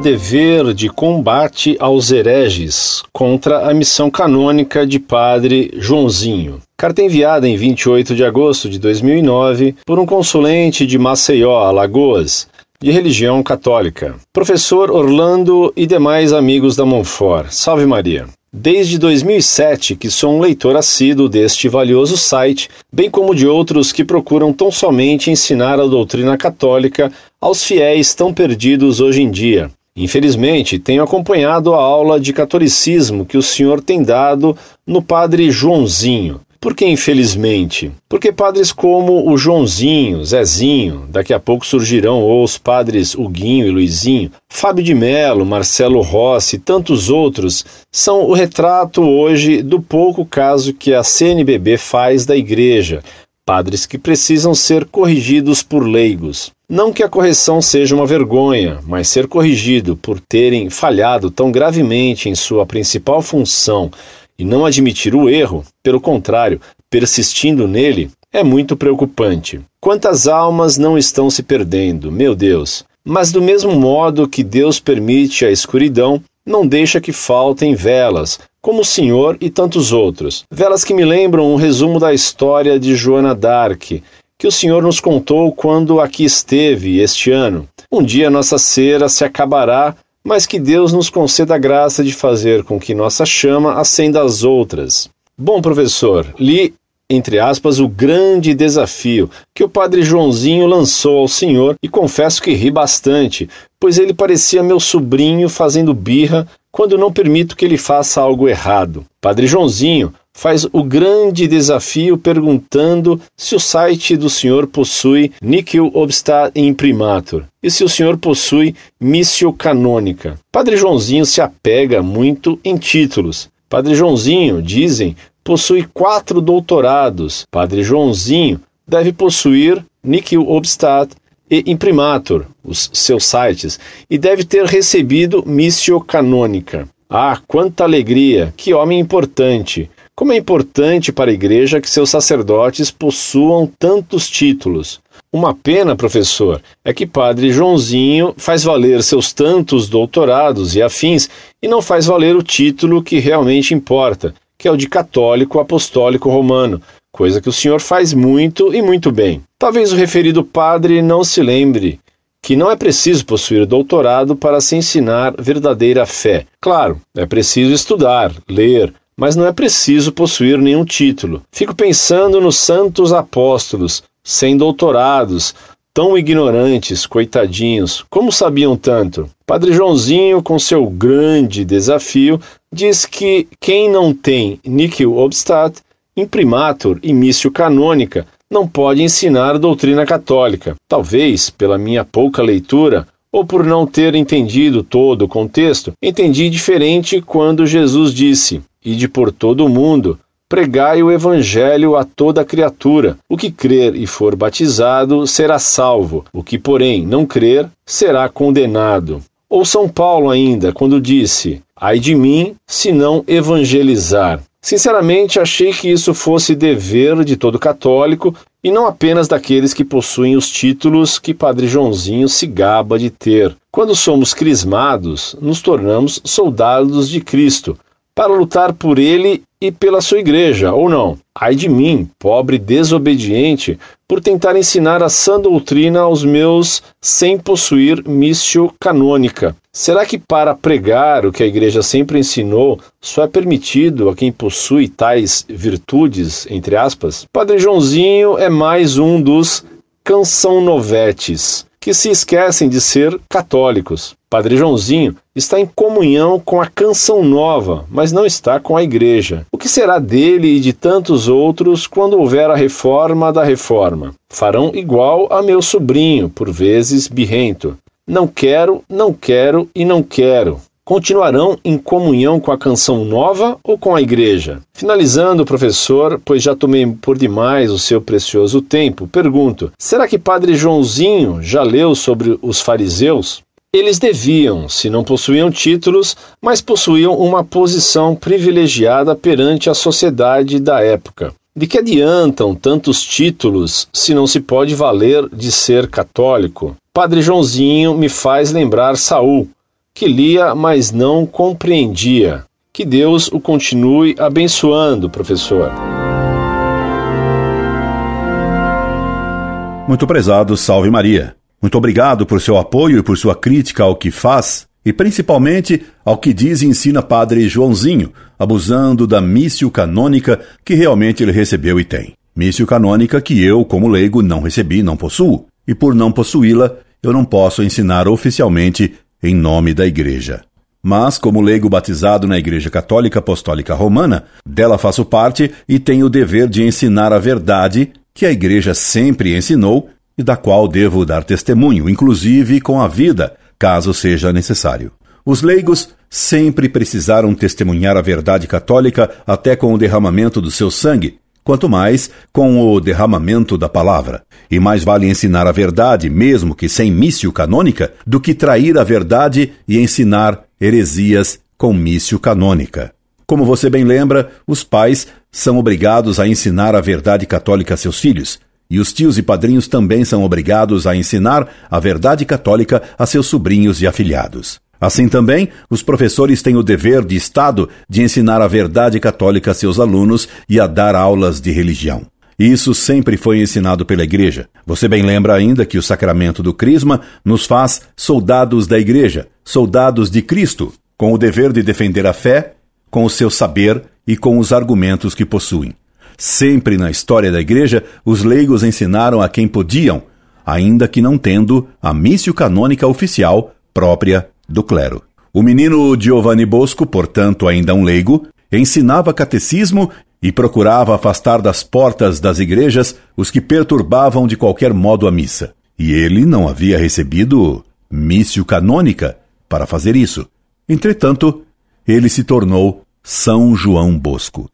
dever de combate aos hereges contra a missão canônica de Padre Joãozinho. Carta enviada em 28 de agosto de 2009 por um consulente de Maceió, Alagoas, de religião católica. Professor Orlando e demais amigos da Monfort. Salve Maria. Desde 2007 que sou um leitor assíduo deste valioso site, bem como de outros que procuram tão somente ensinar a doutrina católica aos fiéis tão perdidos hoje em dia. Infelizmente, tenho acompanhado a aula de catolicismo que o senhor tem dado no Padre Joãozinho. Por que infelizmente? Porque padres como o Joãozinho, Zezinho, daqui a pouco surgirão os padres Huguinho e Luizinho, Fábio de Melo, Marcelo Rossi e tantos outros, são o retrato hoje do pouco caso que a CNBB faz da igreja, padres que precisam ser corrigidos por leigos. Não que a correção seja uma vergonha, mas ser corrigido por terem falhado tão gravemente em sua principal função e não admitir o erro, pelo contrário, persistindo nele, é muito preocupante. Quantas almas não estão se perdendo, meu Deus! Mas do mesmo modo que Deus permite a escuridão, não deixa que faltem velas, como o Senhor e tantos outros. Velas que me lembram um resumo da história de Joana d'Arc, que o Senhor nos contou quando aqui esteve este ano. Um dia nossa cera se acabará mas que Deus nos conceda a graça de fazer com que nossa chama acenda as outras. Bom, professor, li, entre aspas, o grande desafio que o padre Joãozinho lançou ao senhor e confesso que ri bastante, pois ele parecia meu sobrinho fazendo birra quando não permito que ele faça algo errado. Padre Joãozinho faz o grande desafio perguntando se o site do senhor possui Nickel Obstat Imprimatur e se o senhor possui Missio Canônica. Padre Joãozinho se apega muito em títulos. Padre Joãozinho, dizem, possui quatro doutorados. Padre Joãozinho deve possuir Nickel Obstat e Imprimatur, os seus sites, e deve ter recebido Missio Canônica. Ah, quanta alegria! Que homem importante! Como é importante para a Igreja que seus sacerdotes possuam tantos títulos. Uma pena, professor, é que Padre Joãozinho faz valer seus tantos doutorados e afins e não faz valer o título que realmente importa, que é o de católico apostólico romano, coisa que o senhor faz muito e muito bem. Talvez o referido padre não se lembre que não é preciso possuir doutorado para se ensinar verdadeira fé. Claro, é preciso estudar, ler, mas não é preciso possuir nenhum título. Fico pensando nos santos apóstolos, sem doutorados, tão ignorantes, coitadinhos, como sabiam tanto? Padre Joãozinho, com seu grande desafio, diz que quem não tem Nickel Obstat, Imprimatur e Missio Canônica não pode ensinar doutrina católica. Talvez, pela minha pouca leitura, ou por não ter entendido todo o contexto, entendi diferente quando Jesus disse: Ide por todo o mundo, pregai o evangelho a toda criatura. O que crer e for batizado será salvo, o que, porém, não crer será condenado. Ou São Paulo ainda, quando disse: Ai de mim, se não evangelizar. Sinceramente, achei que isso fosse dever de todo católico e não apenas daqueles que possuem os títulos que Padre Joãozinho se gaba de ter. Quando somos crismados, nos tornamos soldados de Cristo, para lutar por ele e pela sua igreja, ou não. Ai de mim, pobre desobediente, por tentar ensinar a sã doutrina aos meus sem possuir missio canônica. Será que para pregar o que a igreja sempre ensinou só é permitido a quem possui tais virtudes, entre aspas? Padre Joãozinho é mais um dos canção novetes que se esquecem de ser católicos. Padre Joãozinho está em comunhão com a canção nova, mas não está com a igreja. O que será dele e de tantos outros quando houver a reforma da reforma? Farão igual a meu sobrinho, por vezes birrento. Não quero, não quero e não quero continuarão em comunhão com a canção nova ou com a igreja? Finalizando, professor, pois já tomei por demais o seu precioso tempo, pergunto: será que Padre Joãozinho já leu sobre os fariseus? Eles deviam, se não possuíam títulos, mas possuíam uma posição privilegiada perante a sociedade da época. De que adiantam tantos títulos se não se pode valer de ser católico? Padre Joãozinho me faz lembrar Saul, que lia, mas não compreendia. Que Deus o continue abençoando, professor. Muito prezado, salve Maria. Muito obrigado por seu apoio e por sua crítica ao que faz e principalmente ao que diz e ensina Padre Joãozinho, abusando da missio canônica que realmente ele recebeu e tem. Missio canônica que eu, como leigo, não recebi, não possuo, e por não possuí-la, eu não posso ensinar oficialmente em nome da Igreja. Mas, como leigo batizado na Igreja Católica Apostólica Romana, dela faço parte e tenho o dever de ensinar a verdade que a Igreja sempre ensinou e da qual devo dar testemunho, inclusive com a vida, caso seja necessário. Os leigos sempre precisaram testemunhar a verdade católica até com o derramamento do seu sangue, quanto mais com o derramamento da palavra. E mais vale ensinar a verdade, mesmo que sem mício canônica, do que trair a verdade e ensinar heresias com mício canônica. Como você bem lembra, os pais são obrigados a ensinar a verdade católica a seus filhos, e os tios e padrinhos também são obrigados a ensinar a verdade católica a seus sobrinhos e afilhados. Assim também, os professores têm o dever de Estado de ensinar a verdade católica a seus alunos e a dar aulas de religião. Isso sempre foi ensinado pela Igreja. Você bem lembra ainda que o sacramento do Crisma nos faz soldados da Igreja, soldados de Cristo, com o dever de defender a fé, com o seu saber e com os argumentos que possuem. Sempre na história da Igreja, os leigos ensinaram a quem podiam, ainda que não tendo a missio canônica oficial própria do clero. O menino Giovanni Bosco, portanto ainda um leigo, ensinava catecismo e procurava afastar das portas das igrejas os que perturbavam de qualquer modo a missa. E ele não havia recebido missio canônica para fazer isso. Entretanto, ele se tornou São João Bosco.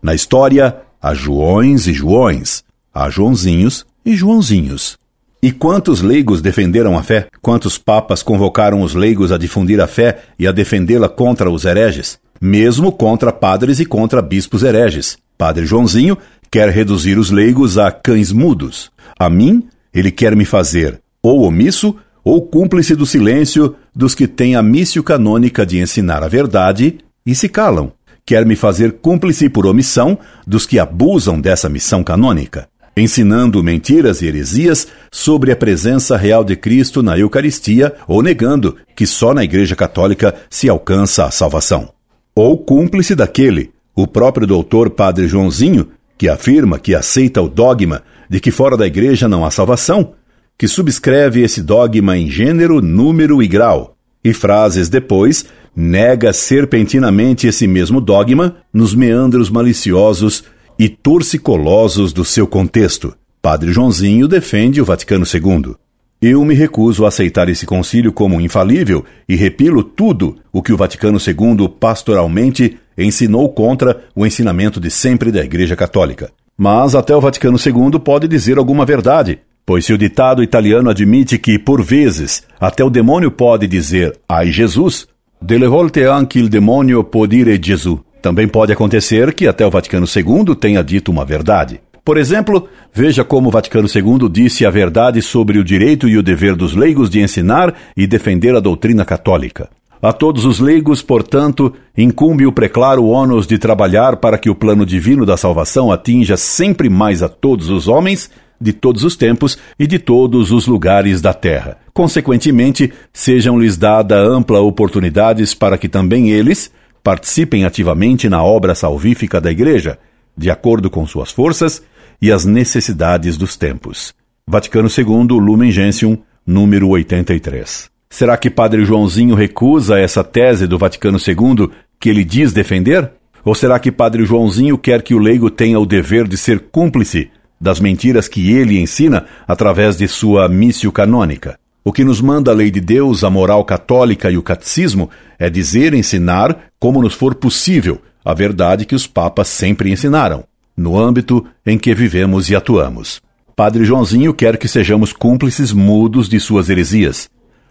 Na história, Há Joões e Joões, há Joãozinhos e Joãozinhos. E quantos leigos defenderam a fé? Quantos papas convocaram os leigos a difundir a fé e a defendê-la contra os hereges? Mesmo contra padres e contra bispos hereges. Padre Joãozinho quer reduzir os leigos a cães mudos. A mim, ele quer me fazer ou omisso ou cúmplice do silêncio dos que têm a missio canônica de ensinar a verdade e se calam quer me fazer cúmplice por omissão dos que abusam dessa missão canônica, ensinando mentiras e heresias sobre a presença real de Cristo na Eucaristia ou negando que só na Igreja Católica se alcança a salvação. Ou cúmplice daquele, o próprio doutor Padre Joãozinho, que afirma que aceita o dogma de que fora da Igreja não há salvação, que subscreve esse dogma em gênero, número e grau, e frases depois nega serpentinamente esse mesmo dogma nos meandros maliciosos e torcicolosos do seu contexto. Padre Joãozinho defende o Vaticano II. Eu me recuso a aceitar esse concílio como infalível e repilo tudo o que o Vaticano II pastoralmente ensinou contra o ensinamento de sempre da Igreja Católica. Mas até o Vaticano II pode dizer alguma verdade, pois se o ditado italiano admite que, por vezes, até o demônio pode dizer ai Jesus, Delle volte anche il demonio può dire Gesù. Também pode acontecer que até o Vaticano II tenha dito uma verdade. Por exemplo, veja como o Vaticano II disse a verdade sobre o direito e o dever dos leigos de ensinar e defender a doutrina católica. A todos os leigos, portanto, incumbe o preclaro ônus de trabalhar para que o plano divino da salvação atinja sempre mais a todos os homens de todos os tempos e de todos os lugares da terra. Consequentemente, sejam-lhes dada ampla oportunidades para que também eles participem ativamente na obra salvífica da Igreja, de acordo com suas forças e as necessidades dos tempos. Vaticano II, Lumen Gentium, número 83. Será que Padre Joãozinho recusa essa tese do Vaticano II que ele diz defender? Ou será que Padre Joãozinho quer que o leigo tenha o dever de ser cúmplice das mentiras que ele ensina através de sua missio canônica. O que nos manda a lei de Deus, a moral católica e o catecismo é dizer e ensinar, como nos for possível, a verdade que os papas sempre ensinaram, no âmbito em que vivemos e atuamos. Padre Joãozinho quer que sejamos cúmplices mudos de suas heresias.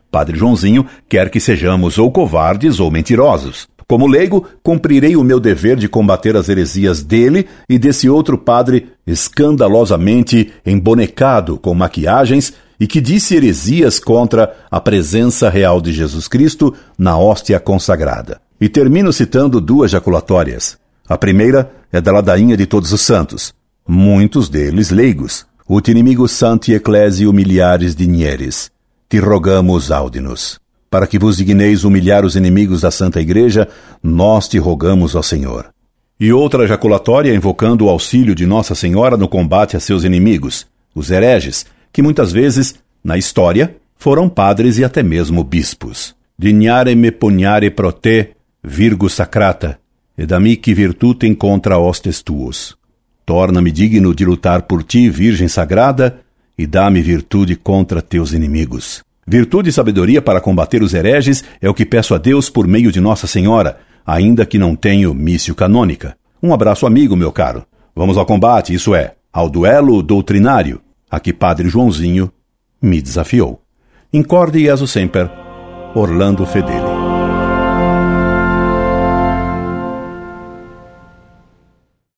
Padre Joãozinho quer que sejamos ou covardes ou mentirosos. Como leigo, cumprirei o meu dever de combater as heresias dele e desse outro padre escandalosamente embonecado com maquiagens e que disse heresias contra a presença real de Jesus Cristo na hóstia consagrada. E termino citando duas jaculatórias. A primeira é da ladainha de todos os santos, muitos deles leigos. Ut inimigo santi ecclesi humiliares dinieres. Te rogamos, audinos. Para que vos digneis humilhar os inimigos da Santa Igreja, nós te rogamos, ó Senhor. E outra jaculatória invocando o auxílio de Nossa Senhora no combate a seus inimigos, os hereges, que muitas vezes, na história, foram padres e até mesmo bispos. Dignare me pugnare pro te, virgo sacrata, ed amici virtutem contra hostes tuos. Torna-me digno de lutar por ti, Virgem Sagrada, e dá-me virtude contra teus inimigos. Virtude e sabedoria para combater os hereges é o que peço a Deus por meio de Nossa Senhora, ainda que não tenho missio canônica. Um abraço amigo, meu caro. Vamos ao combate, isso é, ao duelo doutrinário, a que Padre Joãozinho me desafiou. Incorde Jesus Semper, Orlando Fedeli.